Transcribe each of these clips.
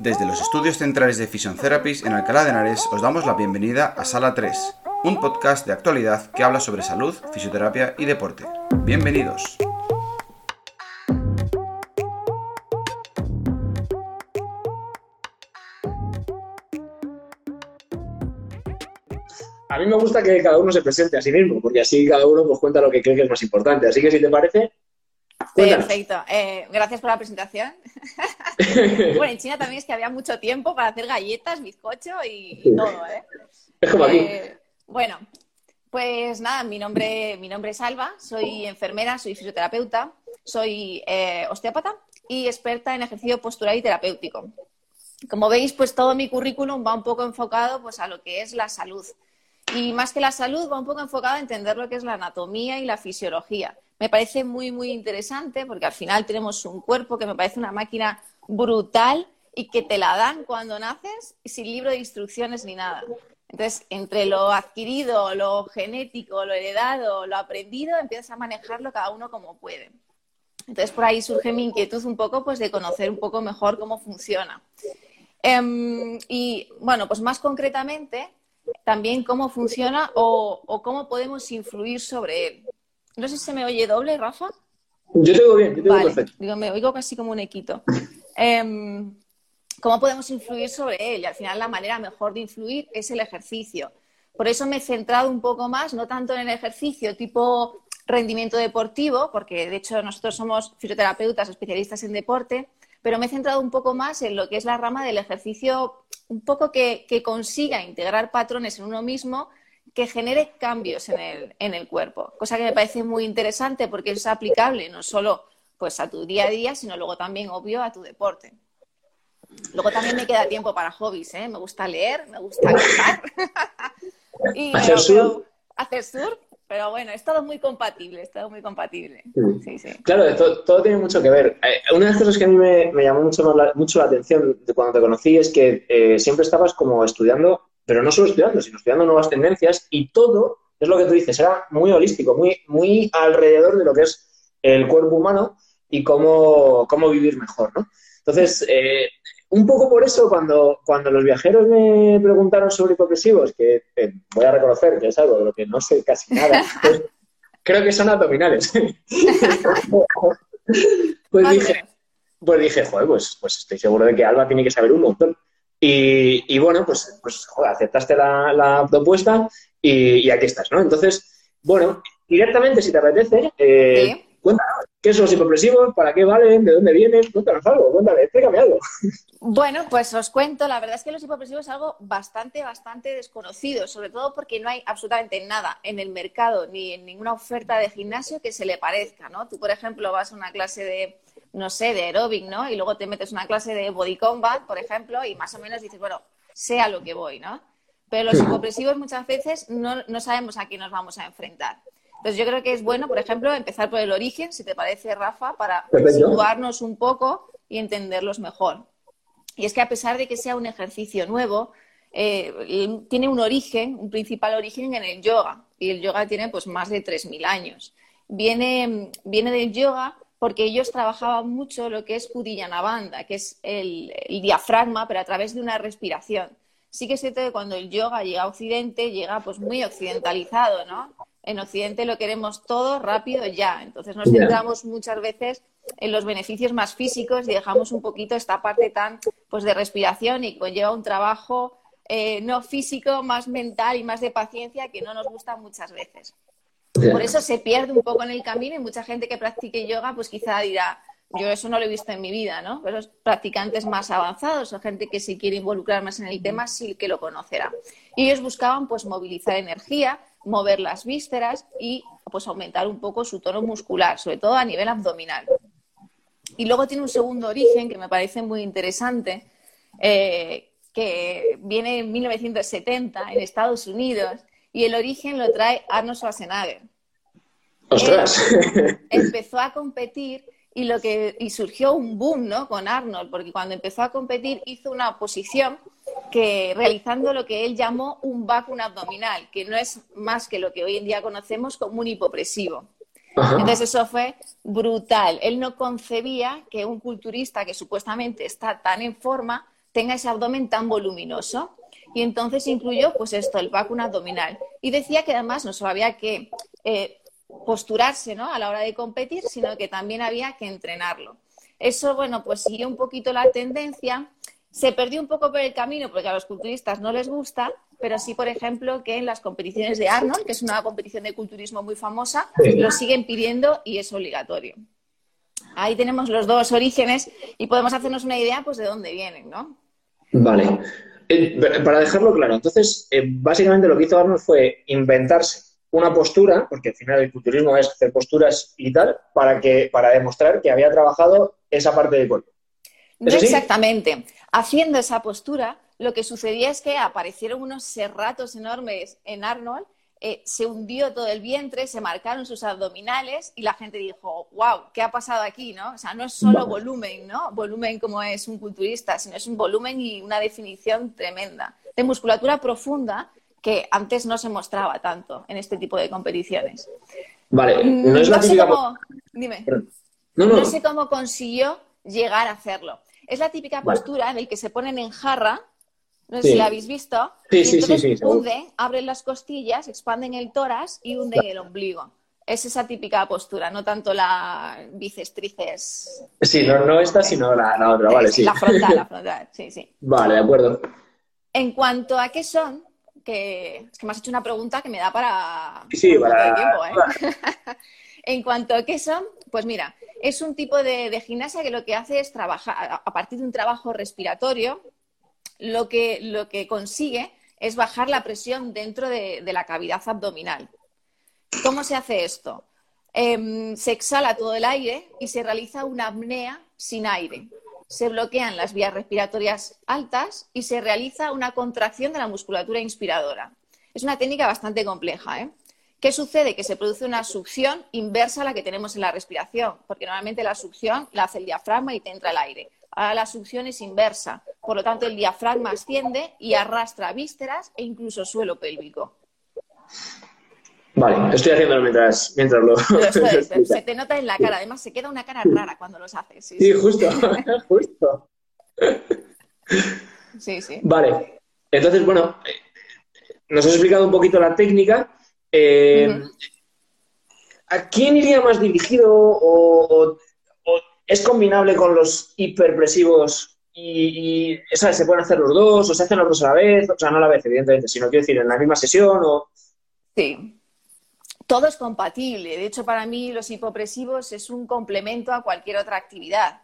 Desde los estudios centrales de Fission Therapies en Alcalá de Henares os damos la bienvenida a Sala 3, un podcast de actualidad que habla sobre salud, fisioterapia y deporte. Bienvenidos. A mí me gusta que cada uno se presente a sí mismo, porque así cada uno pues, cuenta lo que cree que es más importante. Así que si te parece, Perfecto. Eh, gracias por la presentación. bueno, en China también es que había mucho tiempo para hacer galletas, bizcocho y, todo, ¿eh? Es como aquí. Eh, bueno, pues nada, mi nombre, mi nombre es Alba, soy enfermera, soy fisioterapeuta, soy eh, osteópata y experta en ejercicio postural y terapéutico. Como veis, pues todo mi currículum va un poco enfocado pues, a lo que es la salud. Y más que la salud, va un poco enfocado a entender lo que es la anatomía y la fisiología me parece muy, muy interesante porque al final tenemos un cuerpo que me parece una máquina brutal y que te la dan cuando naces sin libro de instrucciones ni nada. Entonces, entre lo adquirido, lo genético, lo heredado, lo aprendido, empiezas a manejarlo cada uno como puede. Entonces, por ahí surge mi inquietud un poco pues, de conocer un poco mejor cómo funciona. Em, y bueno, pues más concretamente, también cómo funciona o, o cómo podemos influir sobre él. No sé si se me oye doble, Rafa. Yo te oigo bien, yo te oigo perfecto. Digo, me oigo casi como un equito. Em, ¿Cómo podemos influir sobre él? Y al final la manera mejor de influir es el ejercicio. Por eso me he centrado un poco más, no tanto en el ejercicio tipo rendimiento deportivo, porque de hecho nosotros somos fisioterapeutas especialistas en deporte, pero me he centrado un poco más en lo que es la rama del ejercicio, un poco que, consiga integrar patrones en uno mismo que genere cambios en el, en el cuerpo, cosa que me parece muy interesante porque es aplicable no solo pues, a tu día a día, sino luego también, obvio, a tu deporte. Luego también me queda tiempo para hobbies, ¿eh? Me gusta leer, me gusta cantar. y, hacer sur. hacer sur, pero bueno, es todo muy compatible, es todo muy compatible. Sí, sí. Claro, todo, tiene mucho que ver. Eh, una de las cosas que a mí me, llamó mucho, la, mucho la atención de cuando te conocí es que eh, siempre estabas como estudiando pero no solo estudiando, sino estudiando nuevas tendencias y todo, es lo que tú dices, era muy holístico, muy, muy alrededor de lo que es el cuerpo humano y cómo, cómo vivir mejor, ¿no? Entonces, eh, un poco por eso, cuando, cuando los viajeros me preguntaron sobre hipopresivos, que voy a reconocer que es algo de lo que no sé casi nada, pues, creo que son abdominales. pues dije, pues dije, joder, pues, pues estoy seguro de que Alba tiene que saber un montón. Y, bueno, pues, pues joder, aceptaste la, propuesta y, aquí estás, ¿no? Entonces, bueno, directamente, si te apetece, eh, cuéntanos, ¿qué son los hipopresivos? ¿Para qué valen? ¿De dónde vienen? Cuéntanos algo, cuéntame, explícame algo. Bueno, pues os cuento, la verdad es que los hipopresivos es algo bastante, bastante desconocido, sobre todo porque no hay absolutamente nada en el mercado ni en ninguna oferta de gimnasio que se le parezca, ¿no? Tú, por ejemplo, vas a una clase de no sé, de aeróbic, ¿no? Y luego te metes una clase de body combat, por ejemplo, y más o menos dices, bueno, sé a lo que voy, ¿no? Pero los hipopresivos muchas veces no, no sabemos a qué nos vamos a enfrentar. Entonces yo creo que es bueno, por ejemplo, empezar por el origen, si te parece, Rafa, para situarnos un poco y entenderlos mejor. Y es que a pesar de que sea un ejercicio nuevo, eh, tiene un origen, un principal origen en el yoga. Y el yoga tiene pues más de 3.000 años. Viene, viene del yoga porque ellos trabajaban mucho lo que es Uddiyana que es el, diafragma, pero a través de una respiración. Sí que es cierto que cuando el yoga llega a Occidente, llega pues muy occidentalizado, ¿no? En Occidente lo queremos todo rápido ya. Entonces nos centramos muchas veces en los beneficios más físicos y dejamos un poquito esta parte tan pues de respiración y conlleva un trabajo eh, no físico, más mental y más de paciencia que no nos gusta muchas veces. Por eso se pierde un poco en el camino y mucha gente que practique yoga, pues quizá dirá, yo eso no lo he visto en mi vida, ¿no? Pero los practicantes más avanzados o gente que se quiere involucrar más en el tema sí que lo conocerá. Y ellos buscaban pues movilizar energía, mover las vísceras y pues aumentar un poco su tono muscular, sobre todo a nivel abdominal. Y luego tiene un segundo origen que me parece muy interesante, eh, que viene en 1970 en Estados Unidos y el origen lo trae Arnold Schwarzenegger. ¡Ostras! empezó a competir y, lo que, y surgió un boom ¿no? con Arnold, porque cuando empezó a competir hizo una posición que realizando lo que él llamó un vacuum abdominal, que no es más que lo que hoy en día conocemos como un hipopresivo. Entonces eso fue brutal. Él no concebía que un culturista que supuestamente está tan en forma tenga ese abdomen tan voluminoso. Y entonces incluyó, pues esto, el vacuum abdominal. Y decía que además no solo había que eh, posturarse ¿no? a la hora de competir, sino que también había que entrenarlo. Eso, bueno, pues siguió un poquito la tendencia. Se perdió un poco por el camino porque a los culturistas no les gusta, pero sí, por ejemplo, que en las competiciones de Arnold, que es una competición de culturismo muy famosa, lo siguen pidiendo y es obligatorio. Ahí tenemos los dos orígenes y podemos hacernos una idea pues de dónde vienen, ¿no? Vale. Eh, para dejarlo claro, entonces, eh, básicamente lo que hizo Arnold fue inventarse una postura, porque al final el culturismo es hacer posturas y tal, para, que, para demostrar que había trabajado esa parte del cuerpo. No exactamente. Haciendo esa postura, lo que sucedía es que aparecieron unos serratos enormes en Arnold, eh, se hundió todo el vientre, se marcaron sus abdominales y la gente dijo, wow, ¿qué ha pasado aquí? ¿no? O sea, no es solo volumen, ¿no? Volumen como es un culturista, sino es un volumen y una definición tremenda de musculatura profunda que antes no se mostraba tanto en este tipo de competiciones. Vale, no es la no típica... Sé cómo... Dime. No, sé cómo consiguió llegar a hacerlo. Es la típica postura en la que se ponen en jarra, no sé si la habéis visto, sí, y entonces sí, hunden, abren las costillas, expanden el tórax y hunden el ombligo. Es esa típica postura, no tanto la bíceps, Sí, no, no esta, sino la, la otra, vale, sí. La frontal, la frontal, sí, sí. Vale, de acuerdo. En cuanto a qué son, que es que me has hecho una pregunta que me da para, sí, para... tiempo. ¿eh? en cuanto a qué son, pues mira, es un tipo de, gimnasia que lo que hace es trabajar a partir de un trabajo respiratorio, lo que, lo que consigue es bajar la presión dentro de, la cavidad abdominal. ¿Cómo se hace esto? Em, se exhala todo el aire y se realiza una apnea sin aire se bloquean las vías respiratorias altas y se realiza una contracción de la musculatura inspiradora. Es una técnica bastante compleja. ¿eh? ¿Qué sucede? Que se produce una succión inversa a la que tenemos en la respiración, porque normalmente la succión la hace el diafragma y te entra el aire. Ahora la succión es inversa, por lo tanto el diafragma asciende y arrastra vísceras e incluso suelo pélvico. Vale, estoy haciéndolo mientras, mientras lo... se te nota en la cara, además se queda una cara rara cuando los haces. Sí, justo, justo. Sí, sí. Vale, entonces, bueno, eh, nos has explicado un poquito la técnica. Eh, ¿A quién iría más dirigido o, es combinable con los hiperpresivos y, y se pueden hacer los dos o se hacen los dos a la vez? O sea, no a la vez, evidentemente, sino quiero decir, en la misma sesión o... Sí, todo es compatible. De hecho, para mí los hipopresivos es un complemento a cualquier otra actividad.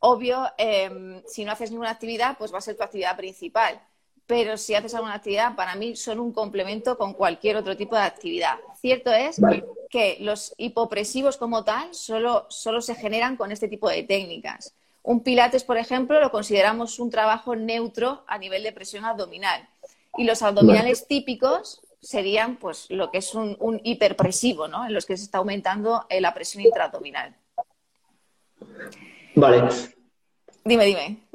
Obvio, em, si no haces ninguna actividad, pues va a ser tu actividad principal. Pero si haces alguna actividad, para mí son un complemento con cualquier otro tipo de actividad. Cierto es que los hipopresivos como tal solo, solo se generan con este tipo de técnicas. Un pilates, por ejemplo, lo consideramos un trabajo neutro a nivel de presión abdominal. Y los abdominales típicos serían pues lo que es un, hiperpresivo, ¿no? En los que se está aumentando eh, la presión intraabdominal. Vale. Dime, dime.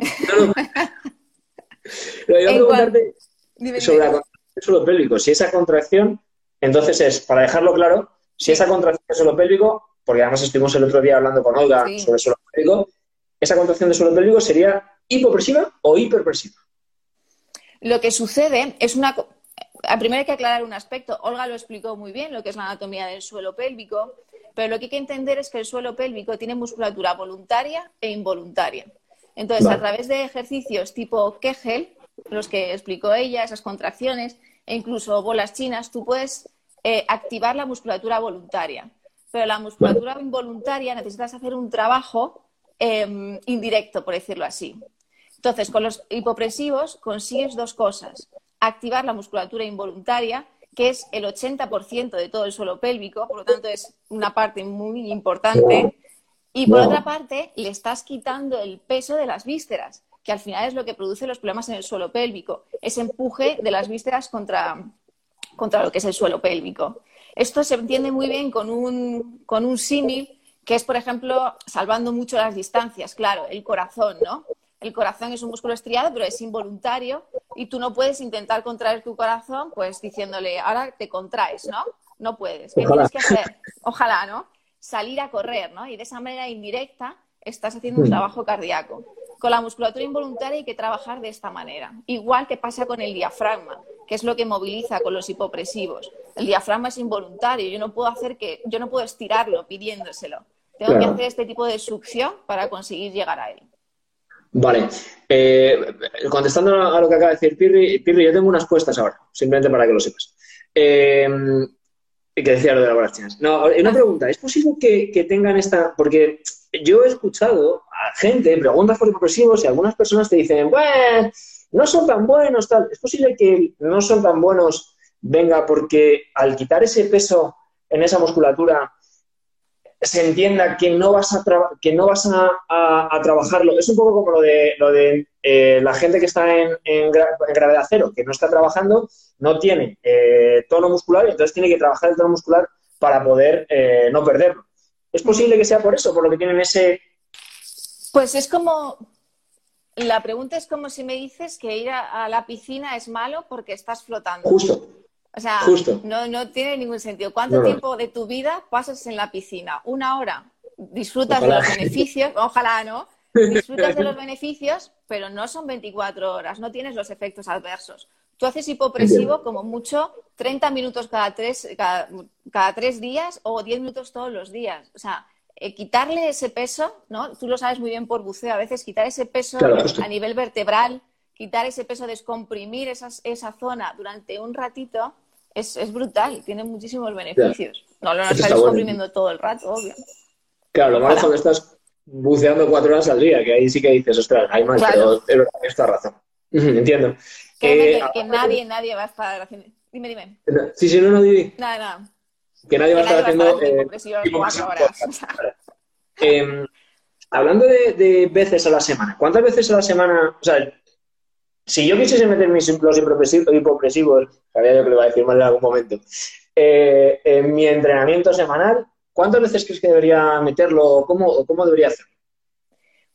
Lo iba a preguntarte sobre la contracción suelo pélvico. Si esa contracción, entonces es, para dejarlo claro, si esa contracción del suelo pélvico, porque además estuvimos el otro día hablando con Olga sobre el suelo pélvico, esa contracción del suelo pélvico sería hipopresiva o hiperpresiva. Lo que sucede es una primero hay que aclarar un aspecto. Olga lo explicó muy bien, lo que es la anatomía del suelo pélvico, pero lo que hay que entender es que el suelo pélvico tiene musculatura voluntaria e involuntaria. Entonces, a través de ejercicios tipo Kegel, los que explicó ella, esas contracciones, e incluso bolas chinas, tú puedes eh, activar la musculatura voluntaria. Pero la musculatura involuntaria necesitas hacer un trabajo em, indirecto, por decirlo así. Entonces, con los hipopresivos consigues dos cosas activar la musculatura involuntaria, que es el 80% de todo el suelo pélvico, por lo tanto es una parte muy importante. Y por otra parte, le estás quitando el peso de las vísceras, que al final es lo que produce los problemas en el suelo pélvico, ese empuje de las vísceras contra, contra lo que es el suelo pélvico. Esto se entiende muy bien con un, con un símil, que es, por ejemplo, salvando mucho las distancias, claro, el corazón, ¿no? El corazón es un músculo estriado, pero es involuntario y tú no puedes intentar contraer tu corazón pues diciéndole, ahora te contraes, ¿no? No puedes. ¿Qué tienes que hacer? Ojalá, ¿no? Salir a correr, ¿no? Y de esa manera indirecta estás haciendo un mm. trabajo cardíaco. con la musculatura involuntaria hay que trabajar de esta manera. Igual que pasa con el diafragma, que es lo que moviliza con los hipopresivos. El diafragma es involuntario, yo no puedo hacer que, yo no puedo estirarlo pidiéndoselo. Tengo que hacer este tipo de succión para conseguir llegar a él. Vale. Eh, contestando a lo que acaba de decir Pirri, Pirri, yo tengo unas puestas ahora, simplemente para que lo sepas. Eh, que decía lo de las bolas chinas. No, una pregunta. ¿Es posible que, tengan esta...? Porque yo he escuchado a gente, preguntas por hipopresivos y algunas personas te dicen, bueno, no son tan buenos, tal. ¿Es posible que no son tan buenos venga porque al quitar ese peso en esa musculatura se entienda que no vas a, que no vas a, trabajarlo. Es un poco como lo de, lo de eh, la gente que está en, gravedad cero, que no está trabajando, no tiene eh, tono muscular y entonces tiene que trabajar el tono muscular para poder eh, no perderlo. ¿Es posible que sea por eso, por lo que tienen ese... Pues es como... La pregunta es como si me dices que ir a la piscina es malo porque estás flotando. Justo. O sea, No, no tiene ningún sentido. ¿Cuánto tiempo de tu vida pasas en la piscina? ¿Una hora? Disfrutas de los beneficios, ojalá no. Disfrutas de los beneficios, pero no son 24 horas, no tienes los efectos adversos. Tú haces hipopresivo como mucho 30 minutos cada tres, cada, tres días o 10 minutos todos los días. O sea, eh, quitarle ese peso, ¿no? Tú lo sabes muy bien por buceo, a veces quitar ese peso a nivel vertebral, quitar ese peso, descomprimir esa zona durante un ratito, es, es brutal, tiene muchísimos beneficios. No lo estás descubriendo todo el rato, obvio. Claro, lo malo es cuando estás buceando cuatro horas al día, que ahí sí que dices, ostras, hay más, pero esta razón. Entiendo. Que, que nadie, nadie va a estar haciendo. Dime, dime. Sí, sí, no, no, dime. Nada, nada. Que nadie va a estar haciendo. Eh, eh, hablando de, de, veces a la semana, ¿cuántas veces a la semana? O sea, si yo quisiese meter mis los hipopresivos, sabía yo que lo iba a decir mal en algún momento, eh, en mi entrenamiento semanal, ¿cuántas veces crees que debería meterlo o cómo, cómo debería hacerlo?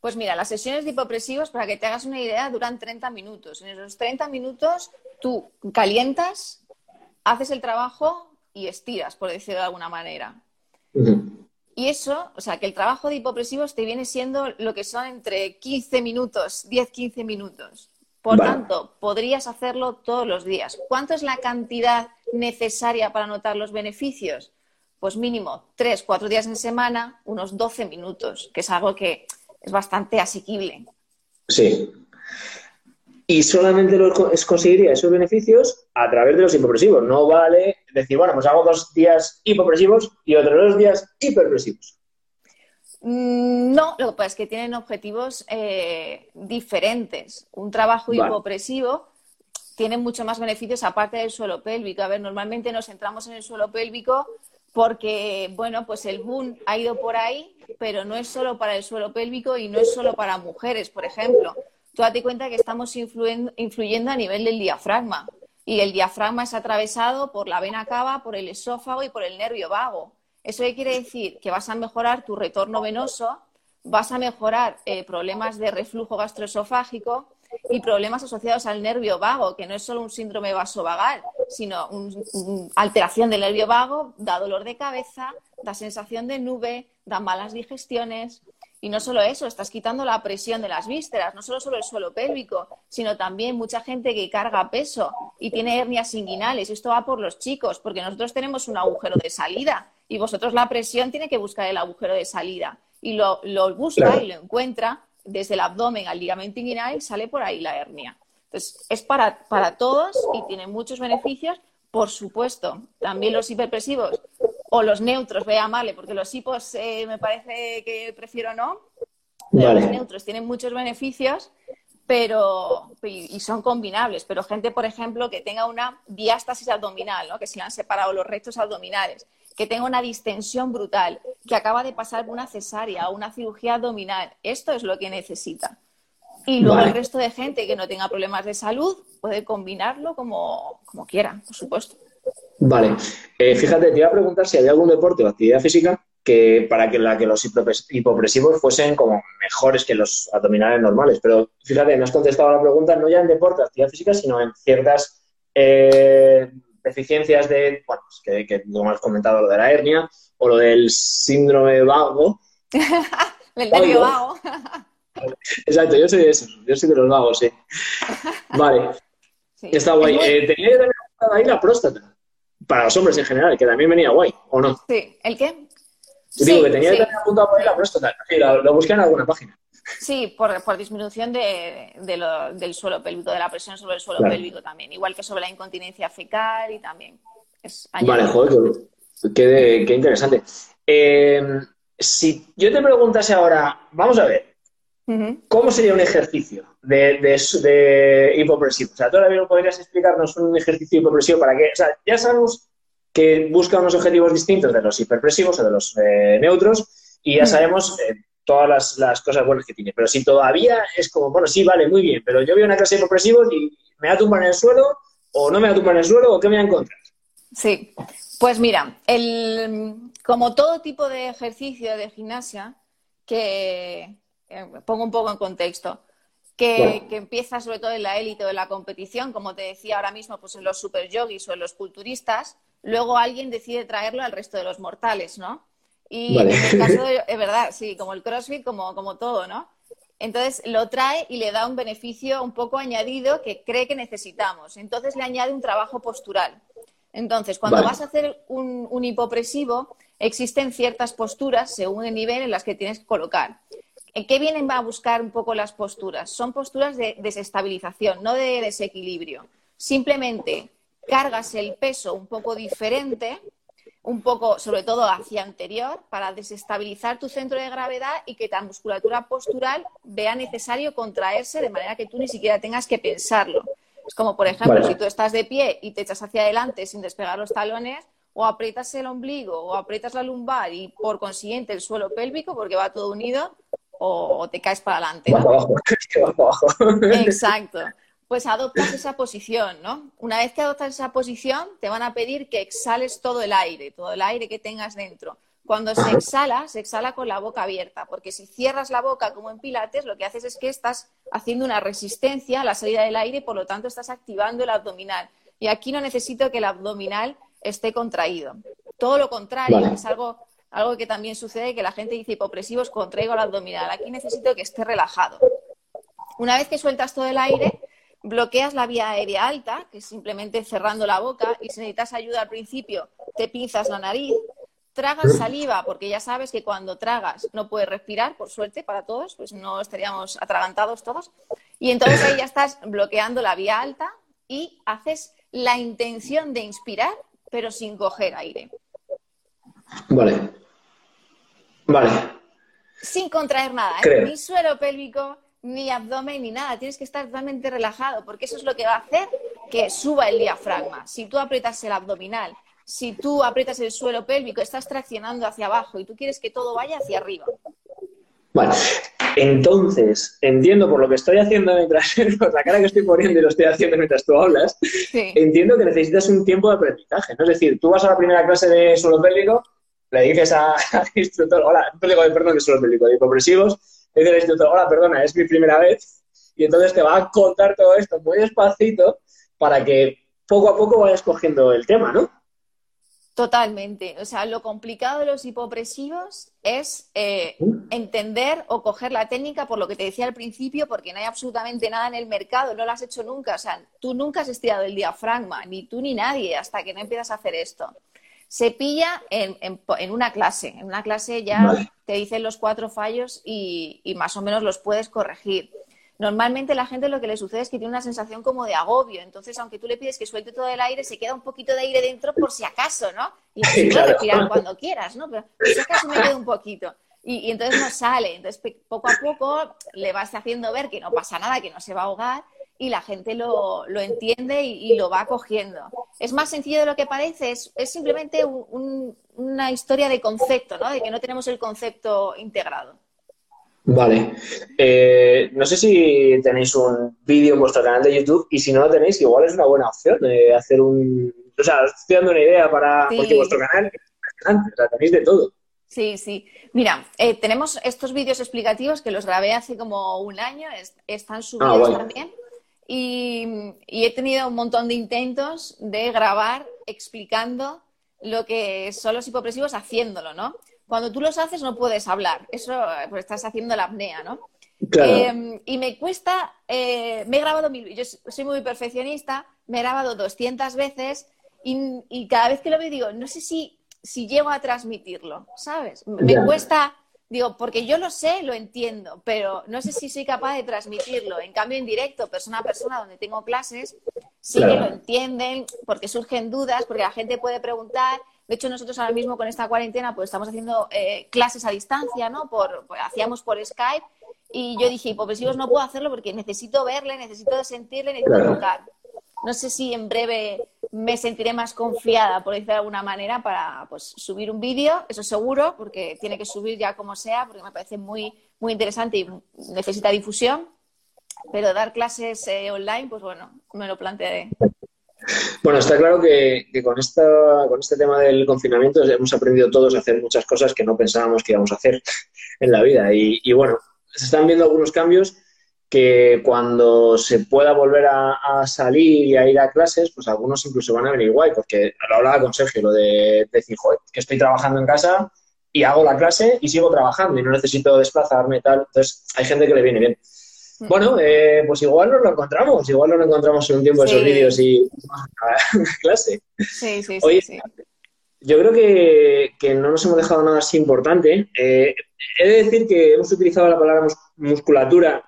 Pues mira, las sesiones de hipopresivos, para que te hagas una idea, duran 30 minutos. En esos 30 minutos tú calientas, haces el trabajo y estiras, por decirlo de alguna manera. Y eso, o sea, que el trabajo de hipopresivos te viene siendo lo que son entre 15 minutos, 10-15 minutos. Por tanto, podrías hacerlo todos los días. ¿Cuánto es la cantidad necesaria para notar los beneficios? Pues mínimo tres, cuatro días en semana, unos 12 minutos, que es algo que es bastante asequible. Sí. Y solamente lo conseguiría esos beneficios a través de los hipopresivos. No vale decir, bueno, pues hago dos días hipopresivos y otros dos días hiperpresivos. Mm, no, lo que pasa es que tienen objetivos eh, diferentes. Un trabajo hipopresivo tiene mucho más beneficios aparte del suelo pélvico. A ver, normalmente nos centramos en el suelo pélvico porque, bueno, pues el boom ha ido por ahí, pero no es solo para el suelo pélvico y no es solo para mujeres, por ejemplo. Tú date cuenta que estamos influyendo a nivel del diafragma y el diafragma es atravesado por la vena cava, por el esófago y por el nervio vago. ¿Eso quiere decir? Que vas a mejorar tu retorno venoso, vas a mejorar eh, problemas de reflujo gastroesofágico y problemas asociados al nervio vago, que no es solo un síndrome vasovagal, sino una alteración del nervio vago, da dolor de cabeza, da sensación de nube, da malas digestiones. Y no solo eso, estás quitando la presión de las vísceras, no solo sobre el suelo pélvico, sino también mucha gente que carga peso y tiene hernias inguinales. Esto va por los chicos, porque nosotros tenemos un agujero de salida y vosotros la presión tiene que buscar el agujero de salida. Y lo, busca y lo encuentra desde el abdomen al ligamento inguinal y sale por ahí la hernia. Entonces, es para, para todos y tiene muchos beneficios. Por supuesto, también los hiperpresivos o los neutros, voy a llamarle, porque los hipos eh, me parece que prefiero no. Pero los neutros tienen muchos beneficios pero y son combinables, pero gente, por ejemplo, que tenga una diástasis abdominal, ¿no? que se le han separado los rectos abdominales, que tenga una distensión brutal, que acaba de pasar una cesárea o una cirugía abdominal, esto es lo que necesita. Y luego el resto de gente que no tenga problemas de salud puede combinarlo como, como quiera, por supuesto. Vale. Eh, fíjate, te iba a preguntar si hay algún deporte o actividad física que para que, la, que los hipopresivos fuesen como mejores que los abdominales normales. Pero fíjate, me has contestado la pregunta no ya en deporte o actividad física, sino en ciertas eh, deficiencias de, bueno, pues que, que como has comentado, lo de la hernia o lo del síndrome vago. del nervio vago. Exacto, yo soy de esos, yo soy de los vagos, sí. Vale. Está guay. Eh, tenía que tener ahí la próstata. Para los hombres en general, que también venía guay, ¿o no? Sí, ¿el qué? Digo que tenía que tener apuntado por ahí la próstata. Sí, lo, busqué en alguna página. Sí, por, disminución de, del suelo pélvico, de la presión sobre el suelo pélvico también, igual que sobre la incontinencia fecal y también. vale, joder, qué, qué interesante. Eh, si yo te preguntase ahora, vamos a ver, ¿cómo sería un ejercicio de, de, hipopresivo? O sea, ¿todavía no podrías explicarnos un ejercicio hipopresivo para qué? O sea, ya sabemos que busca unos objetivos distintos de los hiperpresivos o de los eh, neutros y ya sabemos eh, todas las, cosas buenas que tiene. Pero si todavía es como, bueno, sí, vale, muy bien, pero yo veo una clase de hipopresivos y me va a tumbar en el suelo o no me va a tumbar en el suelo o qué me va a encontrar. Sí, pues mira, el, como todo tipo de ejercicio de gimnasia, que eh, pongo un poco en contexto, que, empieza sobre todo en la élite o en la competición, como te decía ahora mismo, pues en los super yogis o en los culturistas, luego alguien decide traerlo al resto de los mortales, ¿no? Y en el caso de, es verdad, sí, como el CrossFit, como, como todo, ¿no? Entonces lo trae y le da un beneficio un poco añadido que cree que necesitamos. Entonces le añade un trabajo postural. Entonces, cuando vas a hacer un, hipopresivo, existen ciertas posturas según el nivel en las que tienes que colocar. ¿En qué vienen a buscar un poco las posturas? Son posturas de desestabilización, no de desequilibrio. Simplemente cargas el peso un poco diferente, un poco, sobre todo hacia anterior, para desestabilizar tu centro de gravedad y que la musculatura postural vea necesario contraerse de manera que tú ni siquiera tengas que pensarlo. Es como, por ejemplo, si tú estás de pie y te echas hacia adelante sin despegar los talones, o aprietas el ombligo o aprietas la lumbar y por consiguiente el suelo pélvico, porque va todo unido, o te caes para adelante. Exacto. Pues adoptas esa posición, ¿no? Una vez que adoptas esa posición, te van a pedir que exhales todo el aire, todo el aire que tengas dentro. Cuando se exhala, se exhala con la boca abierta, porque si cierras la boca como en Pilates, lo que haces es que estás haciendo una resistencia a la salida del aire y por lo tanto estás activando el abdominal. Y aquí no necesito que el abdominal esté contraído. Todo lo contrario, es algo, algo que también sucede que la gente dice hipopresivos, contraigo el abdominal. Aquí necesito que esté relajado. Una vez que sueltas todo el aire, bloqueas la vía aérea alta, que es simplemente cerrando la boca, y si necesitas ayuda al principio, te pinzas la nariz, tragas saliva, porque ya sabes que cuando tragas no puedes respirar, por suerte para todos, pues no estaríamos atragantados todos. Y entonces ahí ya estás bloqueando la vía alta y haces la intención de inspirar, pero sin coger aire. Vale. Vale. Sin contraer nada, ¿eh? ni suelo pélvico, ni abdomen, ni nada. Tienes que estar totalmente relajado, porque eso es lo que va a hacer que suba el diafragma. Si tú aprietas el abdominal si tú aprietas el suelo pélvico, estás traccionando hacia abajo y tú quieres que todo vaya hacia arriba. Bueno, entonces, entiendo por lo que estoy haciendo mientras, por la cara que estoy poniendo y lo estoy haciendo mientras tú hablas, entiendo que necesitas un tiempo de aprendizaje. ¿no? Es decir, tú vas a la primera clase de suelo pélvico, le dices al instructor, hola, perdón, de suelo pélvico, de hipopresivos, le dices al instructor, hola, perdona, es mi primera vez, y entonces te va a contar todo esto muy despacito para que poco a poco vayas cogiendo el tema, ¿no? Totalmente. O sea, lo complicado de los hipopresivos es eh, entender o coger la técnica por lo que te decía al principio, porque no hay absolutamente nada en el mercado, no lo has hecho nunca. O sea, tú nunca has estirado el diafragma, ni tú ni nadie, hasta que no empiezas a hacer esto. Se pilla en, una clase. En una clase ya te dicen los cuatro fallos y más o menos los puedes corregir normalmente la gente lo que le sucede es que tiene una sensación como de agobio. Entonces, aunque tú le pides que suelte todo el aire, se queda un poquito de aire dentro por si acaso, ¿no? Y puedes respirar cuando quieras, ¿no? Pero por si acaso me queda un poquito. Y, entonces no sale. Entonces, poco a poco le vas haciendo ver que no pasa nada, que no se va a ahogar y la gente lo, entiende y, lo va cogiendo. Es más sencillo de lo que parece, es, simplemente una historia de concepto, ¿no? De que no tenemos el concepto integrado. Vale. Eh, no sé si tenéis un vídeo en vuestro canal de YouTube y si no lo tenéis, igual es una buena opción de hacer un... O sea, estoy dando una idea para... Porque vuestro canal es impresionante, o sea, tenéis de todo. Sí, sí. Mira, eh, tenemos estos vídeos explicativos que los grabé hace como un año, están subidos ah, también. Y, y, he tenido un montón de intentos de grabar explicando lo que son los hipopresivos haciéndolo, ¿no? Cuando tú los haces no puedes hablar, eso pues estás haciendo la apnea, ¿no? Em, y me cuesta, eh, me he grabado mil, yo soy muy perfeccionista, me he grabado 200 veces y, cada vez que lo veo digo, no sé si, si llego a transmitirlo, ¿sabes? Me cuesta, digo, porque yo lo sé, lo entiendo, pero no sé si soy capaz de transmitirlo. En cambio, en directo, persona a persona, donde tengo clases, sí que lo entienden, porque surgen dudas, porque la gente puede preguntar. De hecho, nosotros ahora mismo con esta cuarentena, pues estamos haciendo eh, clases a distancia, ¿no? Por, pues, hacíamos por Skype y yo dije, hipopesivos no puedo hacerlo porque necesito verle, necesito sentirle, necesito tocar. No sé si en breve me sentiré más confiada, por decirlo de alguna manera, para pues, subir un vídeo, eso seguro, porque tiene que subir ya como sea, porque me parece muy, muy interesante y necesita difusión. Pero dar clases eh, online, pues bueno, me lo plantearé. Bueno, está claro que, con, esta, con este tema del confinamiento hemos aprendido todos a hacer muchas cosas que no pensábamos que íbamos a hacer en la vida. y bueno, se están viendo algunos cambios que cuando se pueda volver a, salir y a ir a clases, pues algunos incluso van a venir guay, porque lo hablaba con Sergio, lo de, decir, joder, que estoy trabajando en casa y hago la clase y sigo trabajando y no necesito desplazarme y tal. Entonces, hay gente que le viene bien. Mm. Bueno, eh, pues igual nos lo encontramos, igual nos lo encontramos en un tiempo de esos vídeos y clase. Sí, sí, Oye, sí, Yo creo que, no nos hemos dejado nada así importante. Eh, he de decir que hemos utilizado la palabra musculatura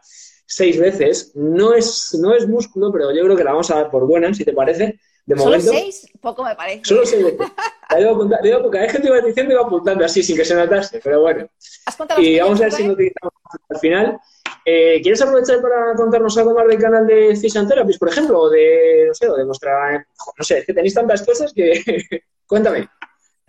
seis veces. No es, no es músculo, pero yo creo que la vamos a dar por buena, si te parece. De ¿Solo seis? Poco me parece. Solo seis veces. La porque hay gente que va diciendo y va apuntando así, sin que se notase, pero bueno. y vamos a ver si lo utilizamos al final. Eh, ¿Quieres aprovechar para contarnos algo más del canal de Fish Therapist, por ejemplo? O de, no sé, o de nuestra... No sé, es que tenéis tantas cosas que... Cuéntame.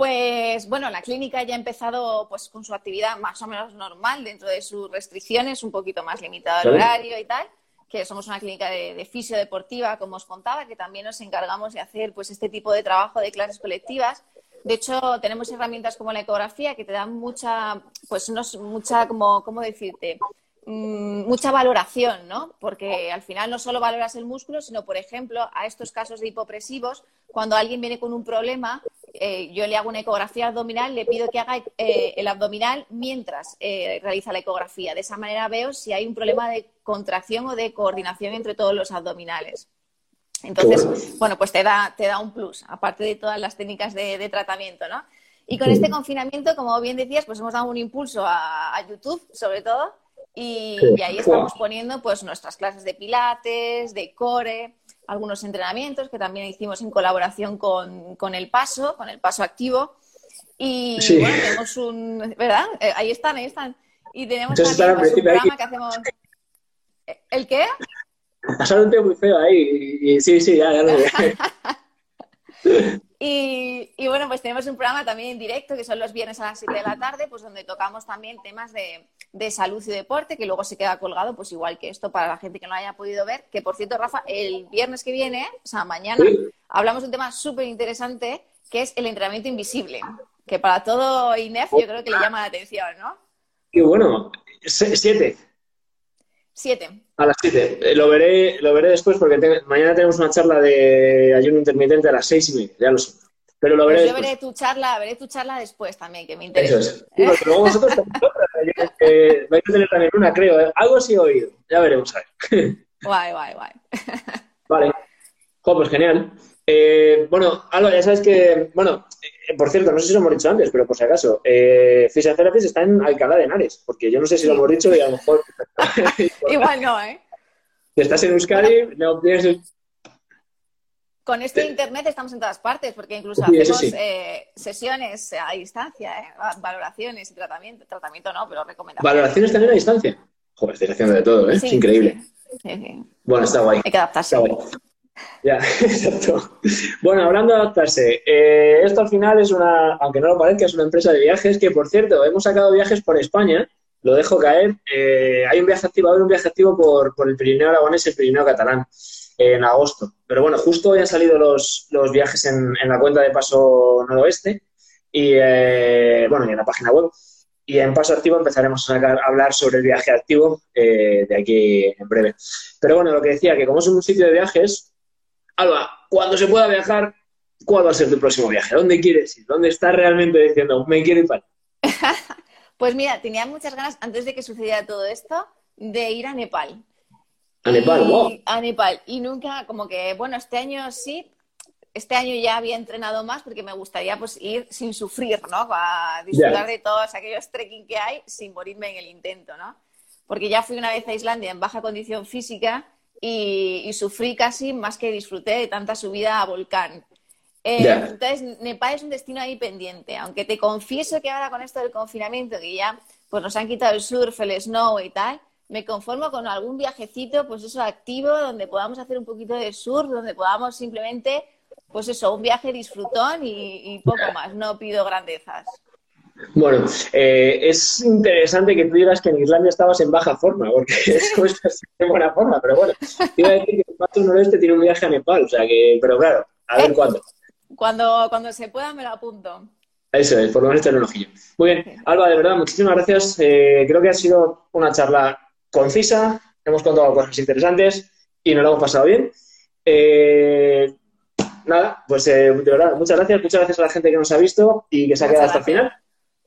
Pues bueno, la clínica ya ha empezado pues con su actividad más o menos normal dentro de sus restricciones, un poquito más limitado el horario y tal, que somos una clínica de, de fisio deportiva, como os contaba, que también nos encargamos de hacer pues este tipo de trabajo de clases colectivas. De hecho, tenemos herramientas como la ecografía que te dan mucha, pues no, mucha, como, ¿cómo decirte? Mm, mucha valoración, ¿no? Porque al final no solo valoras el músculo, sino, por ejemplo, a estos casos de hipopresivos, cuando alguien viene con un problema, eh, yo le hago una ecografía abdominal, le pido que haga eh, el abdominal mientras eh, realiza la ecografía. De esa manera veo si hay un problema de contracción o de coordinación entre todos los abdominales. Entonces, bueno, pues te da, te da un plus, aparte de todas las técnicas de, tratamiento, ¿no? Y con este confinamiento, como bien decías, pues hemos dado un impulso a, YouTube, sobre todo, y, y, ahí estamos poniendo pues nuestras clases de pilates, de core, algunos entrenamientos que también hicimos en colaboración con, el paso, con el paso activo. Y bueno, tenemos un, ¿verdad? Eh, ahí están, ahí están. Y tenemos también pues, un programa que hacemos. ¿El qué? Pasaron un tiempo muy feo ahí. Y, sí, sí, ya, ya lo Y, y, bueno, pues tenemos un programa también en directo que son los viernes a las 7 de la tarde, pues donde tocamos también temas de, de, salud y deporte, que luego se queda colgado, pues igual que esto para la gente que no haya podido ver. Que por cierto, Rafa, el viernes que viene, o sea, mañana, hablamos de un tema súper interesante que es el entrenamiento invisible, que para todo INEF yo creo que le llama la atención, ¿no? Y bueno, siete. Siete. A las siete. Eh, lo veré, lo veré después porque mañana tenemos una charla de ayuno intermitente a las seis y media, ya lo sé. Pero lo veré pues yo veré tu charla, veré tu charla después también, que me interesa. Eso es. ¿Eh? luego vosotros eh, vais a tener también una, creo. ¿eh? Algo sí he oído. Ya veremos a ver. Guay, guay, guay. Vale. pues genial. Eh, bueno, Alba, ya sabes que, bueno, eh, por cierto, no sé si lo hemos dicho antes, pero por si acaso, eh, Physiotherapist está en Alcalá de Henares, porque yo no sé si lo hemos dicho y a lo mejor... Igual no, ¿eh? Si estás en Euskadi, no tienes... Con este internet estamos en todas partes, porque incluso hacemos eh, sesiones a distancia, ¿eh? valoraciones y tratamiento. Tratamiento no, pero recomendaciones. ¿Valoraciones también a distancia? Joder, estoy haciendo de todo, ¿eh? es increíble. Bueno, está guay. Hay que adaptarse. Está guay. Ya, exacto. Bueno, hablando de adaptarse, eh, esto al final es una, aunque no lo parezca, es una empresa de viajes que, por cierto, hemos sacado viajes por España, lo dejo caer. Eh, hay un viaje activo, va a haber un viaje activo por, el Pirineo Aragonés y el Pirineo Catalán en agosto. Pero bueno, justo hoy han salido los, los viajes en, en, la cuenta de Paso Noroeste y, eh, bueno, y en la página web. Y en Paso Activo empezaremos a, hablar sobre el viaje activo de aquí en breve. Pero bueno, lo que decía, que como es un sitio de viajes, Alba, cuando se pueda viajar, ¿cuál va a ser tu próximo viaje? ¿Dónde quieres ir? ¿Dónde estás realmente diciendo, me quiero ir para Pues mira, tenía muchas ganas, antes de que sucediera todo esto, de ir a Nepal. A Nepal, wow. A Nepal. Y nunca, como que, bueno, este año sí, este año ya había entrenado más porque me gustaría pues ir sin sufrir, ¿no? A disfrutar de todos aquellos trekking que hay sin morirme en el intento, ¿no? Porque ya fui una vez a Islandia en baja condición física y, sufrí casi más que disfruté de tanta subida a volcán. Eh, entonces, Nepal es un destino ahí pendiente, aunque te confieso que ahora con esto del confinamiento, que ya pues nos han quitado el surf, el snow y tal, me conformo con algún viajecito, pues eso, activo, donde podamos hacer un poquito de surf, donde podamos simplemente, pues eso, un viaje disfrutón y, poco más, no pido grandezas. Bueno, eh, es interesante que tú digas que en Islandia estabas en baja forma, porque eso estás en buena forma, pero bueno, iba a decir que el Pato Noreste tiene un viaje a Nepal, o sea que, pero claro, a ver eh, cuándo. Cuando, cuando se pueda me lo apunto. Eso es, por lo menos tecnología. Muy bien, Alba, de verdad, muchísimas gracias. Eh, creo que ha sido una charla concisa, hemos contado cosas interesantes y nos lo hemos pasado bien. Eh, nada, pues eh, de verdad, muchas gracias, muchas gracias a la gente que nos ha visto y que se ha quedado hasta el final.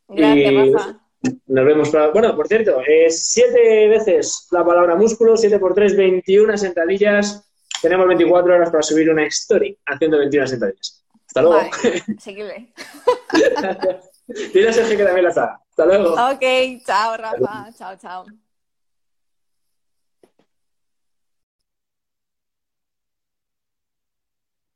Gracias, Rafa. Nos vemos. Bueno, por cierto, es siete veces la palabra músculo, siete por tres, 21 sentadillas. Tenemos 24 horas para subir una story haciendo 21 sentadillas. Hasta luego. Vale, seguirle. Dile a Sergio que también la sabe. Hasta luego. Ok, chao, Rafa. Chao, chao.